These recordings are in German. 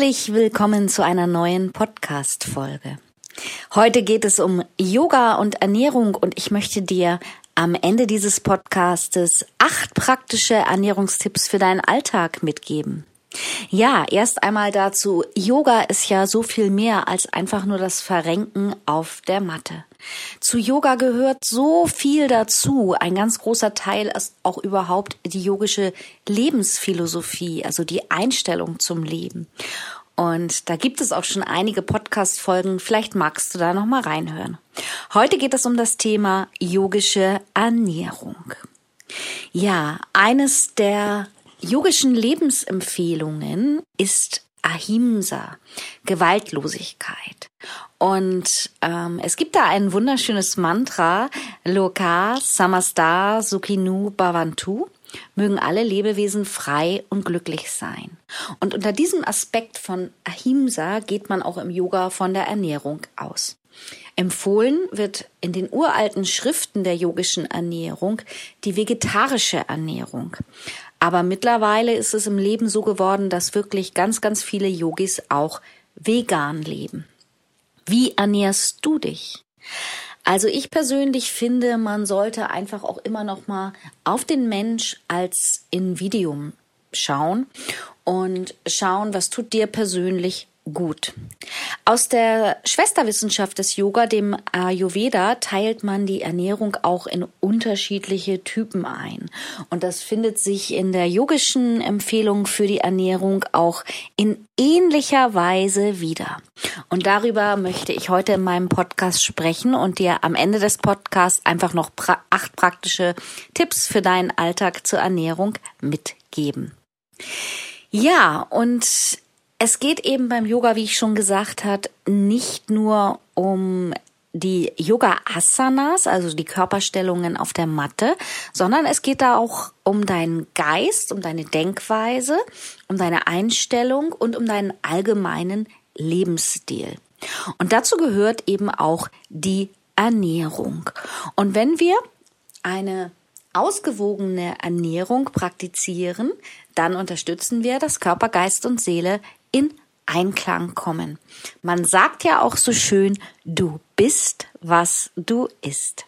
Herzlich willkommen zu einer neuen Podcast-Folge. Heute geht es um Yoga und Ernährung und ich möchte dir am Ende dieses Podcastes acht praktische Ernährungstipps für deinen Alltag mitgeben. Ja, erst einmal dazu, Yoga ist ja so viel mehr als einfach nur das Verrenken auf der Matte. Zu Yoga gehört so viel dazu. Ein ganz großer Teil ist auch überhaupt die yogische Lebensphilosophie, also die Einstellung zum Leben. Und da gibt es auch schon einige Podcast-Folgen. Vielleicht magst du da noch mal reinhören. Heute geht es um das Thema yogische Ernährung. Ja, eines der yogischen Lebensempfehlungen ist Ahimsa, Gewaltlosigkeit. Und ähm, es gibt da ein wunderschönes Mantra, Loka Samastar Sukhinu Bhavantu. Mögen alle Lebewesen frei und glücklich sein. Und unter diesem Aspekt von Ahimsa geht man auch im Yoga von der Ernährung aus. Empfohlen wird in den uralten Schriften der yogischen Ernährung die vegetarische Ernährung. Aber mittlerweile ist es im Leben so geworden, dass wirklich ganz, ganz viele Yogis auch vegan leben. Wie ernährst du dich? Also ich persönlich finde, man sollte einfach auch immer noch mal auf den Mensch als Individuum schauen und schauen, was tut dir persönlich gut. Aus der Schwesterwissenschaft des Yoga, dem Ayurveda, teilt man die Ernährung auch in unterschiedliche Typen ein. Und das findet sich in der yogischen Empfehlung für die Ernährung auch in ähnlicher Weise wieder. Und darüber möchte ich heute in meinem Podcast sprechen und dir am Ende des Podcasts einfach noch acht praktische Tipps für deinen Alltag zur Ernährung mitgeben. Ja, und es geht eben beim Yoga, wie ich schon gesagt hat, nicht nur um die Yoga Asanas, also die Körperstellungen auf der Matte, sondern es geht da auch um deinen Geist, um deine Denkweise, um deine Einstellung und um deinen allgemeinen Lebensstil. Und dazu gehört eben auch die Ernährung. Und wenn wir eine ausgewogene Ernährung praktizieren, dann unterstützen wir, dass Körper, Geist und Seele in Einklang kommen. Man sagt ja auch so schön, du bist, was du isst.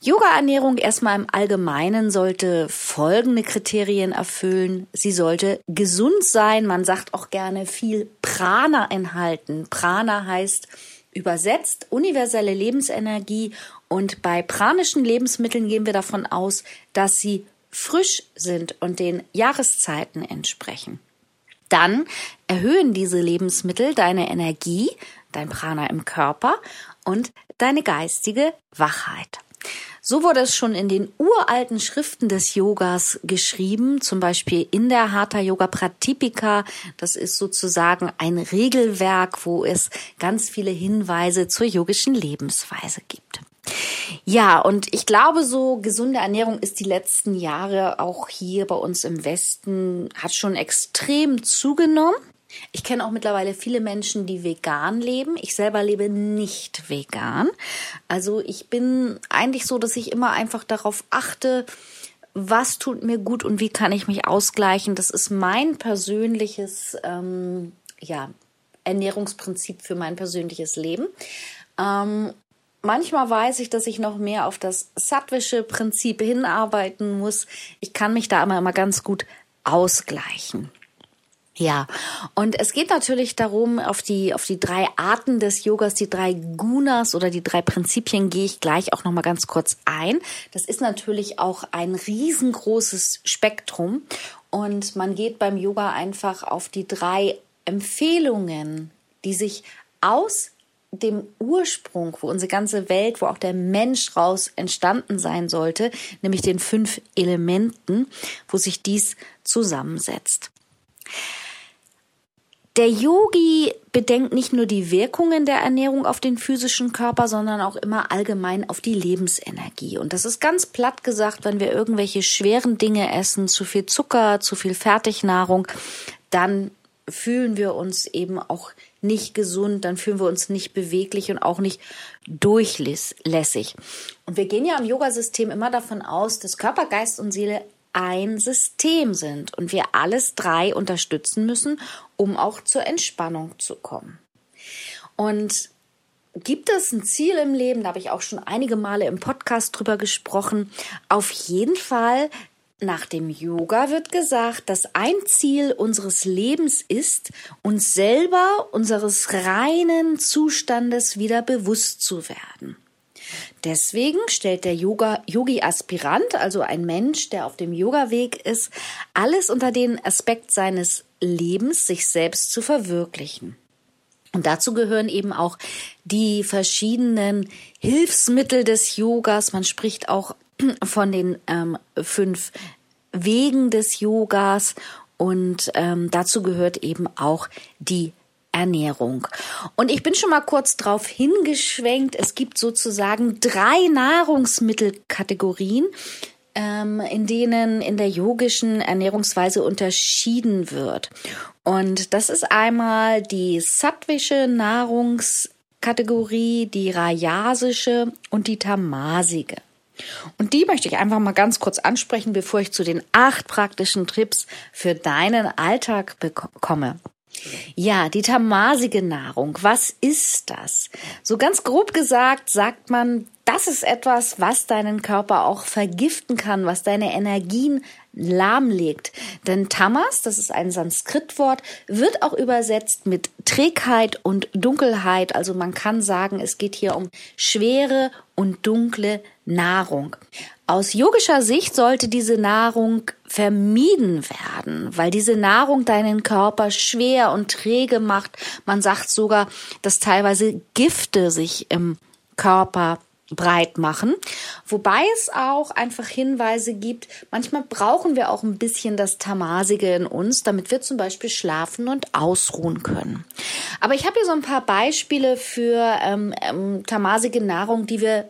Yoga-Ernährung erstmal im Allgemeinen sollte folgende Kriterien erfüllen. Sie sollte gesund sein. Man sagt auch gerne viel Prana enthalten. Prana heißt übersetzt universelle Lebensenergie und bei pranischen Lebensmitteln gehen wir davon aus, dass sie frisch sind und den Jahreszeiten entsprechen dann erhöhen diese Lebensmittel deine Energie, dein Prana im Körper und deine geistige Wachheit. So wurde es schon in den uralten Schriften des Yogas geschrieben, zum Beispiel in der Hatha Yoga Pratipika. Das ist sozusagen ein Regelwerk, wo es ganz viele Hinweise zur yogischen Lebensweise gibt. Ja, und ich glaube, so gesunde Ernährung ist die letzten Jahre auch hier bei uns im Westen, hat schon extrem zugenommen. Ich kenne auch mittlerweile viele Menschen, die vegan leben. Ich selber lebe nicht vegan. Also ich bin eigentlich so, dass ich immer einfach darauf achte, was tut mir gut und wie kann ich mich ausgleichen. Das ist mein persönliches ähm, ja, Ernährungsprinzip für mein persönliches Leben. Ähm, Manchmal weiß ich, dass ich noch mehr auf das sattwische Prinzip hinarbeiten muss. Ich kann mich da immer, immer ganz gut ausgleichen. Ja, und es geht natürlich darum, auf die, auf die drei Arten des Yogas, die drei Gunas oder die drei Prinzipien gehe ich gleich auch nochmal ganz kurz ein. Das ist natürlich auch ein riesengroßes Spektrum und man geht beim Yoga einfach auf die drei Empfehlungen, die sich aus dem Ursprung, wo unsere ganze Welt, wo auch der Mensch raus entstanden sein sollte, nämlich den fünf Elementen, wo sich dies zusammensetzt. Der Yogi bedenkt nicht nur die Wirkungen der Ernährung auf den physischen Körper, sondern auch immer allgemein auf die Lebensenergie. Und das ist ganz platt gesagt, wenn wir irgendwelche schweren Dinge essen, zu viel Zucker, zu viel Fertignahrung, dann fühlen wir uns eben auch nicht gesund, dann fühlen wir uns nicht beweglich und auch nicht durchlässig. Und wir gehen ja im Yoga-System immer davon aus, dass Körper, Geist und Seele ein System sind und wir alles drei unterstützen müssen, um auch zur Entspannung zu kommen. Und gibt es ein Ziel im Leben, da habe ich auch schon einige Male im Podcast drüber gesprochen, auf jeden Fall nach dem Yoga wird gesagt, dass ein Ziel unseres Lebens ist, uns selber unseres reinen Zustandes wieder bewusst zu werden. Deswegen stellt der Yoga, Yogi-Aspirant, also ein Mensch, der auf dem Yoga-Weg ist, alles unter den Aspekt seines Lebens, sich selbst zu verwirklichen. Und dazu gehören eben auch die verschiedenen Hilfsmittel des Yogas. Man spricht auch von den ähm, fünf Wegen des Yogas und ähm, dazu gehört eben auch die Ernährung. Und ich bin schon mal kurz drauf hingeschwenkt. Es gibt sozusagen drei Nahrungsmittelkategorien, ähm, in denen in der yogischen Ernährungsweise unterschieden wird. Und das ist einmal die sattwische Nahrungskategorie, die rajasische und die tamasige. Und die möchte ich einfach mal ganz kurz ansprechen, bevor ich zu den acht praktischen Trips für deinen Alltag komme. Ja, die tamasige Nahrung. Was ist das? So ganz grob gesagt sagt man, das ist etwas, was deinen Körper auch vergiften kann, was deine Energien lahmlegt. Denn Tamas, das ist ein Sanskritwort, wird auch übersetzt mit Trägheit und Dunkelheit. Also man kann sagen, es geht hier um schwere und dunkle Nahrung. Aus yogischer Sicht sollte diese Nahrung vermieden werden, weil diese Nahrung deinen Körper schwer und träge macht. Man sagt sogar, dass teilweise Gifte sich im Körper breit machen. Wobei es auch einfach Hinweise gibt, manchmal brauchen wir auch ein bisschen das Tamasige in uns, damit wir zum Beispiel schlafen und ausruhen können. Aber ich habe hier so ein paar Beispiele für ähm, ähm, tamasige Nahrung, die wir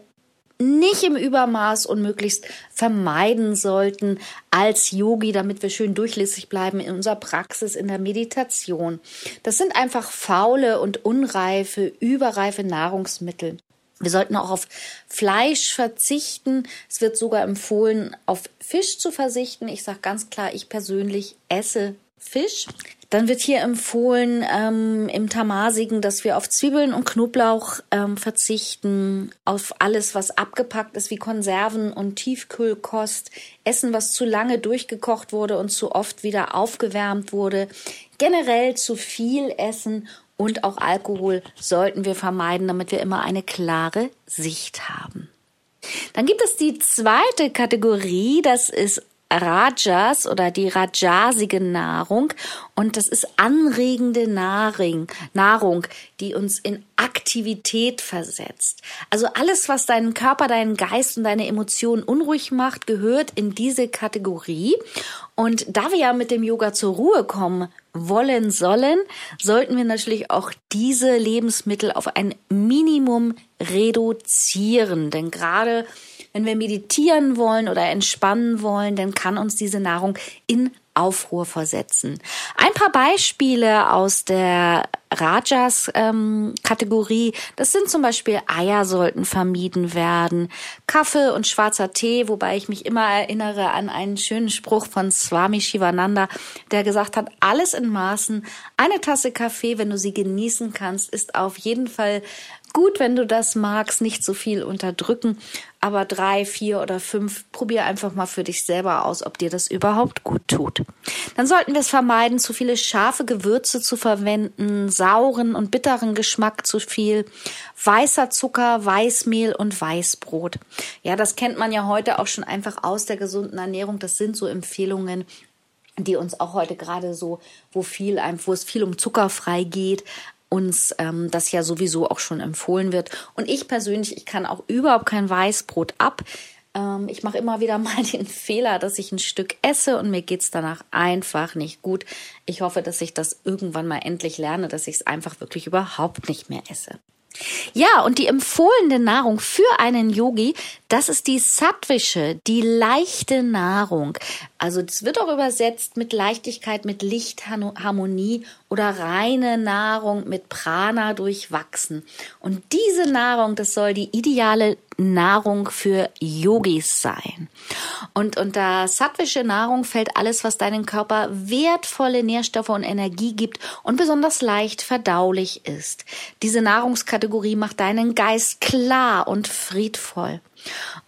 nicht im Übermaß und möglichst vermeiden sollten als Yogi, damit wir schön durchlässig bleiben in unserer Praxis, in der Meditation. Das sind einfach faule und unreife, überreife Nahrungsmittel. Wir sollten auch auf Fleisch verzichten. Es wird sogar empfohlen, auf Fisch zu verzichten. Ich sage ganz klar, ich persönlich esse Fisch. Dann wird hier empfohlen ähm, im Tamasigen, dass wir auf Zwiebeln und Knoblauch ähm, verzichten, auf alles, was abgepackt ist, wie Konserven und Tiefkühlkost, Essen, was zu lange durchgekocht wurde und zu oft wieder aufgewärmt wurde, generell zu viel essen und auch Alkohol sollten wir vermeiden, damit wir immer eine klare Sicht haben. Dann gibt es die zweite Kategorie, das ist Rajas oder die rajasige Nahrung und das ist anregende Nahrung, Nahrung, die uns in Aktivität versetzt. Also alles, was deinen Körper, deinen Geist und deine Emotionen unruhig macht, gehört in diese Kategorie. Und da wir ja mit dem Yoga zur Ruhe kommen wollen sollen, sollten wir natürlich auch diese Lebensmittel auf ein Minimum reduzieren. Denn gerade wenn wir meditieren wollen oder entspannen wollen, dann kann uns diese Nahrung in Aufruhr versetzen. Ein paar Beispiele aus der Rajas-Kategorie, ähm, das sind zum Beispiel Eier sollten vermieden werden, Kaffee und schwarzer Tee, wobei ich mich immer erinnere an einen schönen Spruch von Swami Shivananda, der gesagt hat, alles in Maßen, eine Tasse Kaffee, wenn du sie genießen kannst, ist auf jeden Fall gut, wenn du das magst, nicht so viel unterdrücken, aber drei, vier oder fünf, probier einfach mal für dich selber aus, ob dir das überhaupt gut tut. Dann sollten wir es vermeiden, zu viele scharfe Gewürze zu verwenden, sauren und bitteren Geschmack zu viel, weißer Zucker, Weißmehl und Weißbrot. Ja, das kennt man ja heute auch schon einfach aus der gesunden Ernährung. Das sind so Empfehlungen, die uns auch heute gerade so, wo viel, wo es viel um zuckerfrei geht, uns ähm, das ja sowieso auch schon empfohlen wird. Und ich persönlich, ich kann auch überhaupt kein Weißbrot ab. Ähm, ich mache immer wieder mal den Fehler, dass ich ein Stück esse und mir geht's danach einfach nicht gut. Ich hoffe, dass ich das irgendwann mal endlich lerne, dass ich es einfach wirklich überhaupt nicht mehr esse. Ja, und die empfohlene Nahrung für einen Yogi, das ist die sattwische, die leichte Nahrung. Also das wird auch übersetzt mit Leichtigkeit, mit Lichtharmonie oder reine Nahrung mit Prana durchwachsen. Und diese Nahrung, das soll die ideale Nahrung für Yogis sein. Und unter sattwische Nahrung fällt alles, was deinen Körper wertvolle Nährstoffe und Energie gibt und besonders leicht verdaulich ist. Diese Nahrungskategorie macht deinen Geist klar und friedvoll.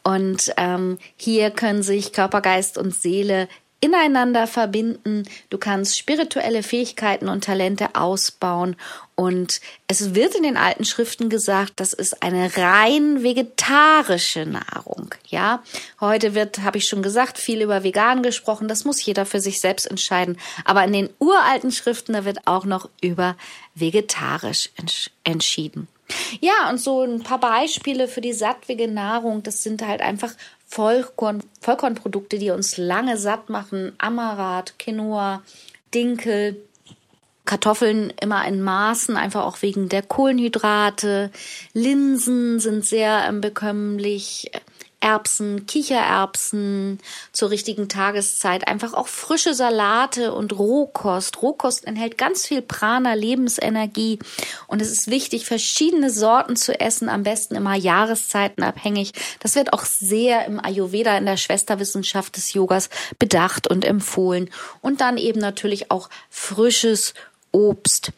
Und ähm, hier können sich Körper, Geist und Seele ineinander verbinden. Du kannst spirituelle Fähigkeiten und Talente ausbauen. Und es wird in den alten Schriften gesagt, das ist eine rein vegetarische Nahrung. Ja, heute wird, habe ich schon gesagt, viel über vegan gesprochen. Das muss jeder für sich selbst entscheiden. Aber in den uralten Schriften, da wird auch noch über vegetarisch entschieden. Ja, und so ein paar Beispiele für die sattwige Nahrung, das sind halt einfach Vollkorn, Vollkornprodukte, die uns lange satt machen. Amarat, Quinoa, Dinkel, Kartoffeln immer in Maßen, einfach auch wegen der Kohlenhydrate. Linsen sind sehr ähm, bekömmlich. Erbsen, Kichererbsen zur richtigen Tageszeit, einfach auch frische Salate und Rohkost. Rohkost enthält ganz viel Prana, Lebensenergie und es ist wichtig, verschiedene Sorten zu essen, am besten immer jahreszeitenabhängig. Das wird auch sehr im Ayurveda, in der Schwesterwissenschaft des Yogas bedacht und empfohlen. Und dann eben natürlich auch frisches Obst.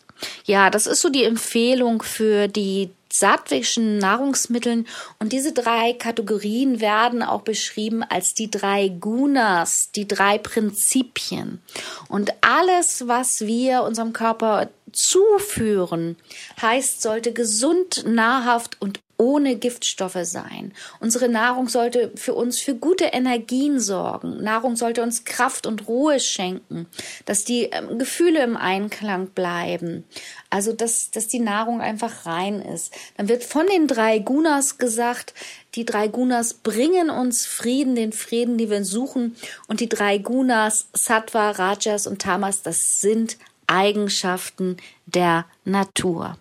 Ja, das ist so die Empfehlung für die sattwischen Nahrungsmitteln und diese drei Kategorien werden auch beschrieben als die drei Gunas, die drei Prinzipien. Und alles, was wir unserem Körper zuführen, heißt, sollte gesund, nahrhaft und ohne Giftstoffe sein. Unsere Nahrung sollte für uns für gute Energien sorgen. Nahrung sollte uns Kraft und Ruhe schenken, dass die ähm, Gefühle im Einklang bleiben. Also, dass, dass die Nahrung einfach rein ist. Dann wird von den drei Gunas gesagt, die drei Gunas bringen uns Frieden, den Frieden, die wir suchen. Und die drei Gunas, Sattva, Rajas und Tamas, das sind Eigenschaften der Natur.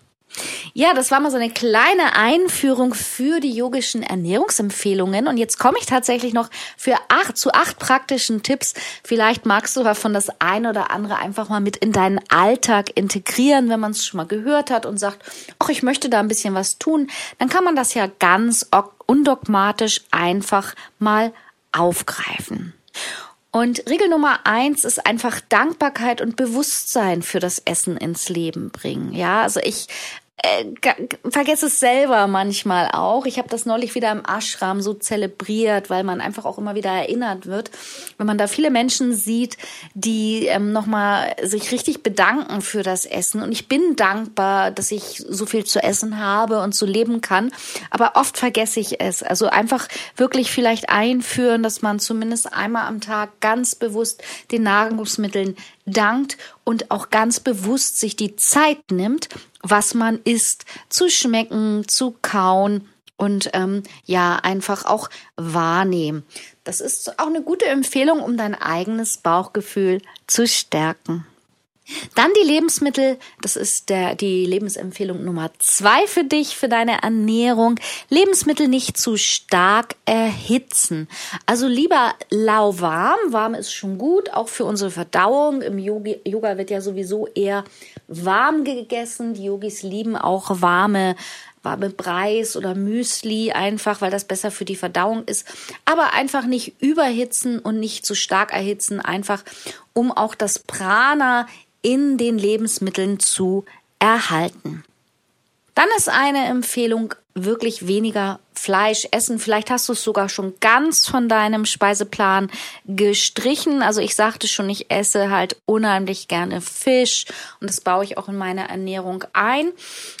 Ja, das war mal so eine kleine Einführung für die yogischen Ernährungsempfehlungen. Und jetzt komme ich tatsächlich noch für acht, zu acht praktischen Tipps. Vielleicht magst du davon das eine oder andere einfach mal mit in deinen Alltag integrieren, wenn man es schon mal gehört hat und sagt, ach, ich möchte da ein bisschen was tun. Dann kann man das ja ganz undogmatisch einfach mal aufgreifen. Und Regel Nummer eins ist einfach Dankbarkeit und Bewusstsein für das Essen ins Leben bringen. Ja, also ich äh, vergesse es selber manchmal auch. Ich habe das neulich wieder im Ashram so zelebriert, weil man einfach auch immer wieder erinnert wird, wenn man da viele Menschen sieht, die ähm, nochmal sich richtig bedanken für das Essen. Und ich bin dankbar, dass ich so viel zu essen habe und so leben kann. Aber oft vergesse ich es. Also einfach wirklich vielleicht einführen, dass man zumindest einmal am Tag ganz bewusst den Nahrungsmitteln dankt und auch ganz bewusst sich die Zeit nimmt, was man isst, zu schmecken, zu kauen und ähm, ja, einfach auch wahrnehmen. Das ist auch eine gute Empfehlung, um dein eigenes Bauchgefühl zu stärken. Dann die Lebensmittel, das ist der, die Lebensempfehlung Nummer zwei für dich, für deine Ernährung. Lebensmittel nicht zu stark erhitzen. Also lieber lauwarm, warm ist schon gut, auch für unsere Verdauung. Im Yoga wird ja sowieso eher warm gegessen. Die Yogis lieben auch warme warme Breis oder Müsli, einfach weil das besser für die Verdauung ist. Aber einfach nicht überhitzen und nicht zu stark erhitzen, einfach um auch das Prana in den Lebensmitteln zu erhalten. Dann ist eine Empfehlung wirklich weniger Fleisch essen. Vielleicht hast du es sogar schon ganz von deinem Speiseplan gestrichen. Also ich sagte schon, ich esse halt unheimlich gerne Fisch und das baue ich auch in meine Ernährung ein.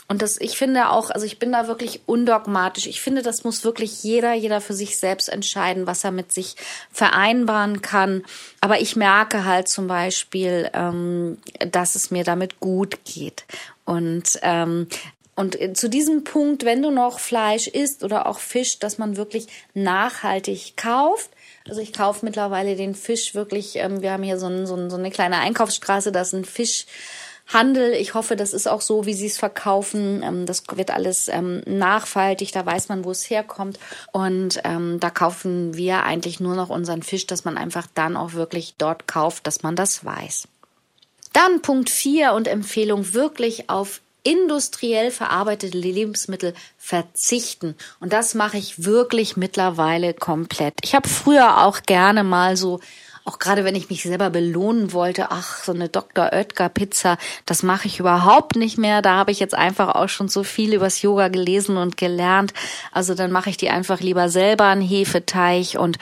Und das, ich finde auch, also ich bin da wirklich undogmatisch. Ich finde, das muss wirklich jeder, jeder für sich selbst entscheiden, was er mit sich vereinbaren kann. Aber ich merke halt zum Beispiel, ähm, dass es mir damit gut geht. Und ähm, und zu diesem Punkt, wenn du noch Fleisch isst oder auch Fisch, dass man wirklich nachhaltig kauft. Also ich kaufe mittlerweile den Fisch wirklich, ähm, wir haben hier so, ein, so, ein, so eine kleine Einkaufsstraße, da ist ein Fischhandel. Ich hoffe, das ist auch so, wie sie es verkaufen. Ähm, das wird alles ähm, nachhaltig, da weiß man, wo es herkommt. Und ähm, da kaufen wir eigentlich nur noch unseren Fisch, dass man einfach dann auch wirklich dort kauft, dass man das weiß. Dann Punkt 4 und Empfehlung wirklich auf industriell verarbeitete Lebensmittel verzichten. Und das mache ich wirklich mittlerweile komplett. Ich habe früher auch gerne mal so auch gerade wenn ich mich selber belohnen wollte, ach, so eine Dr. Oetker Pizza, das mache ich überhaupt nicht mehr. Da habe ich jetzt einfach auch schon so viel übers Yoga gelesen und gelernt. Also dann mache ich die einfach lieber selber einen Hefeteig und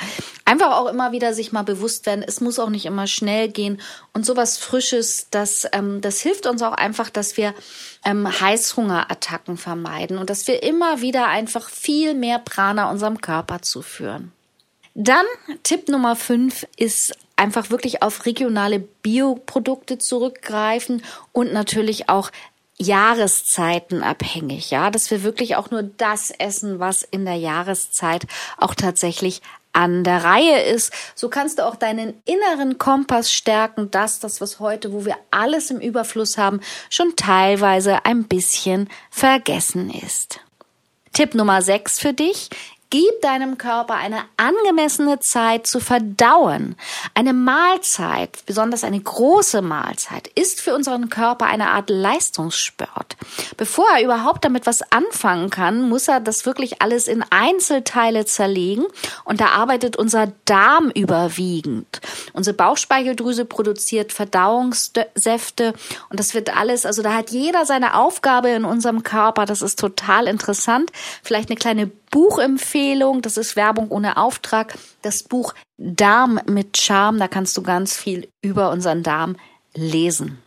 einfach auch immer wieder sich mal bewusst werden, es muss auch nicht immer schnell gehen und sowas Frisches, das, ähm, das hilft uns auch einfach, dass wir ähm, Heißhungerattacken vermeiden und dass wir immer wieder einfach viel mehr Prana unserem Körper zuführen. Dann Tipp Nummer fünf ist einfach wirklich auf regionale Bioprodukte zurückgreifen und natürlich auch Jahreszeiten abhängig, ja, dass wir wirklich auch nur das essen, was in der Jahreszeit auch tatsächlich an der Reihe ist. So kannst du auch deinen inneren Kompass stärken, dass das, was heute, wo wir alles im Überfluss haben, schon teilweise ein bisschen vergessen ist. Tipp Nummer 6 für dich. Gib deinem Körper eine angemessene Zeit zu verdauen. Eine Mahlzeit, besonders eine große Mahlzeit, ist für unseren Körper eine Art Leistungssport. Bevor er überhaupt damit was anfangen kann, muss er das wirklich alles in Einzelteile zerlegen und da arbeitet unser Darm überwiegend. Unsere Bauchspeicheldrüse produziert Verdauungssäfte und das wird alles, also da hat jeder seine Aufgabe in unserem Körper. Das ist total interessant. Vielleicht eine kleine Buchempfehlung, das ist Werbung ohne Auftrag, das Buch Darm mit Charme, da kannst du ganz viel über unseren Darm lesen.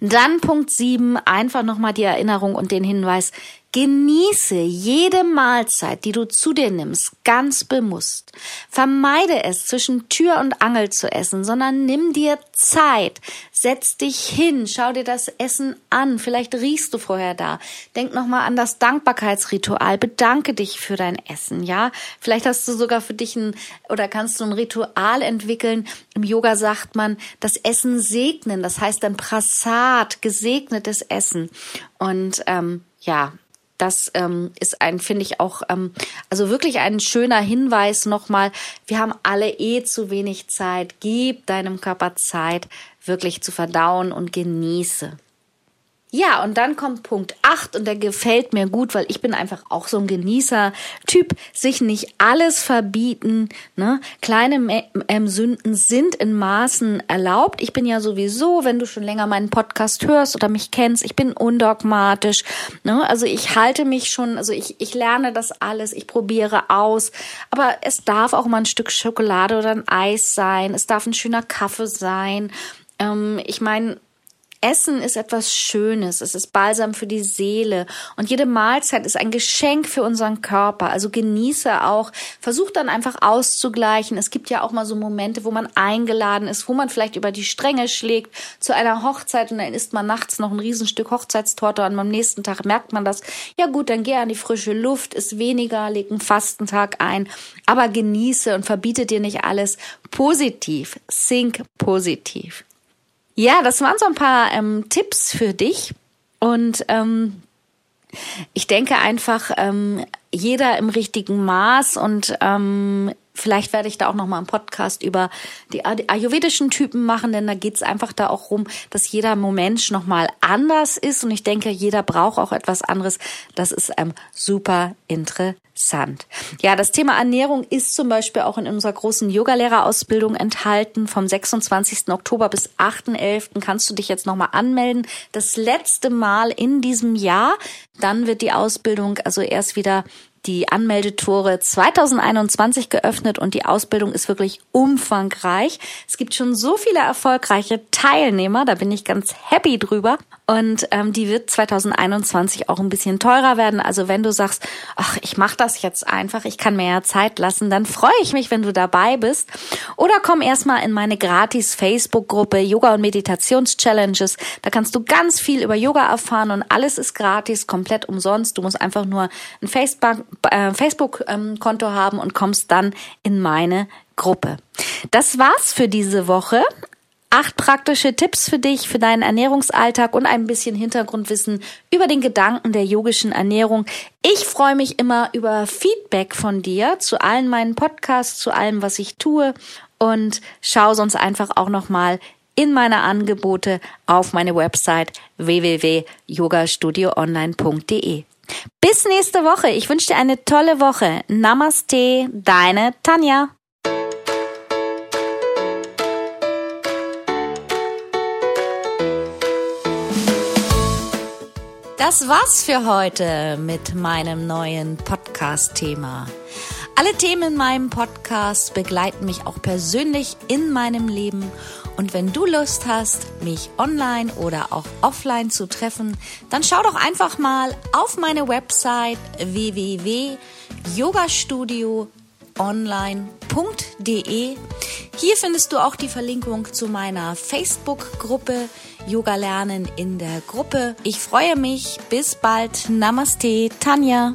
Dann Punkt 7, einfach nochmal die Erinnerung und den Hinweis, Genieße jede Mahlzeit, die du zu dir nimmst, ganz bewusst. Vermeide es, zwischen Tür und Angel zu essen, sondern nimm dir Zeit. Setz dich hin, schau dir das Essen an. Vielleicht riechst du vorher da. Denk nochmal an das Dankbarkeitsritual. Bedanke dich für dein Essen, ja? Vielleicht hast du sogar für dich ein, oder kannst du ein Ritual entwickeln. Im Yoga sagt man, das Essen segnen. Das heißt dann Prasad, gesegnetes Essen. Und, ähm, ja, das ähm, ist ein, finde ich auch, ähm, also wirklich ein schöner Hinweis nochmal. Wir haben alle eh zu wenig Zeit. Gib deinem Körper Zeit, wirklich zu verdauen und genieße. Ja, und dann kommt Punkt 8 und der gefällt mir gut, weil ich bin einfach auch so ein Genießer-Typ, sich nicht alles verbieten. Ne? Kleine ähm, Sünden sind in Maßen erlaubt. Ich bin ja sowieso, wenn du schon länger meinen Podcast hörst oder mich kennst, ich bin undogmatisch. Ne? Also ich halte mich schon, also ich, ich lerne das alles, ich probiere aus. Aber es darf auch mal ein Stück Schokolade oder ein Eis sein. Es darf ein schöner Kaffee sein. Ähm, ich meine, Essen ist etwas Schönes, es ist Balsam für die Seele und jede Mahlzeit ist ein Geschenk für unseren Körper. Also genieße auch, versuch dann einfach auszugleichen. Es gibt ja auch mal so Momente, wo man eingeladen ist, wo man vielleicht über die Stränge schlägt zu einer Hochzeit und dann isst man nachts noch ein Riesenstück Hochzeitstorte und am nächsten Tag merkt man das. Ja gut, dann geh an die frische Luft, ist weniger, leg einen Fastentag ein, aber genieße und verbiete dir nicht alles positiv. Think positiv. Ja, das waren so ein paar ähm, Tipps für dich. Und ähm, ich denke einfach, ähm, jeder im richtigen Maß und ähm, vielleicht werde ich da auch noch mal einen Podcast über die ayurvedischen Typen machen, denn da geht's einfach da auch rum, dass jeder Mensch noch mal anders ist und ich denke, jeder braucht auch etwas anderes. Das ist ähm, super interessant. Ja, das Thema Ernährung ist zum Beispiel auch in unserer großen Yogalehrerausbildung enthalten. Vom 26. Oktober bis 8.11. kannst du dich jetzt noch mal anmelden. Das letzte Mal in diesem Jahr. Dann wird die Ausbildung also erst wieder die Anmeldetore 2021 geöffnet und die Ausbildung ist wirklich umfangreich. Es gibt schon so viele erfolgreiche Teilnehmer, da bin ich ganz happy drüber. Und ähm, die wird 2021 auch ein bisschen teurer werden. Also wenn du sagst, ach, ich mache das jetzt einfach, ich kann mir ja Zeit lassen, dann freue ich mich, wenn du dabei bist. Oder komm erstmal in meine gratis Facebook-Gruppe Yoga und Meditations-Challenges. Da kannst du ganz viel über Yoga erfahren und alles ist gratis, komplett umsonst. Du musst einfach nur ein äh, Facebook-Konto haben und kommst dann in meine Gruppe. Das war's für diese Woche. Acht praktische Tipps für dich, für deinen Ernährungsalltag und ein bisschen Hintergrundwissen über den Gedanken der yogischen Ernährung. Ich freue mich immer über Feedback von dir zu allen meinen Podcasts, zu allem, was ich tue und schau sonst einfach auch nochmal in meine Angebote auf meine Website www.yogastudioonline.de. Bis nächste Woche. Ich wünsche dir eine tolle Woche. Namaste, deine Tanja. Das war's für heute mit meinem neuen Podcast-Thema. Alle Themen in meinem Podcast begleiten mich auch persönlich in meinem Leben. Und wenn du Lust hast, mich online oder auch offline zu treffen, dann schau doch einfach mal auf meine Website www.yogastudio.online.de. Hier findest du auch die Verlinkung zu meiner Facebook-Gruppe Yoga lernen in der Gruppe. Ich freue mich. Bis bald. Namaste, Tanja.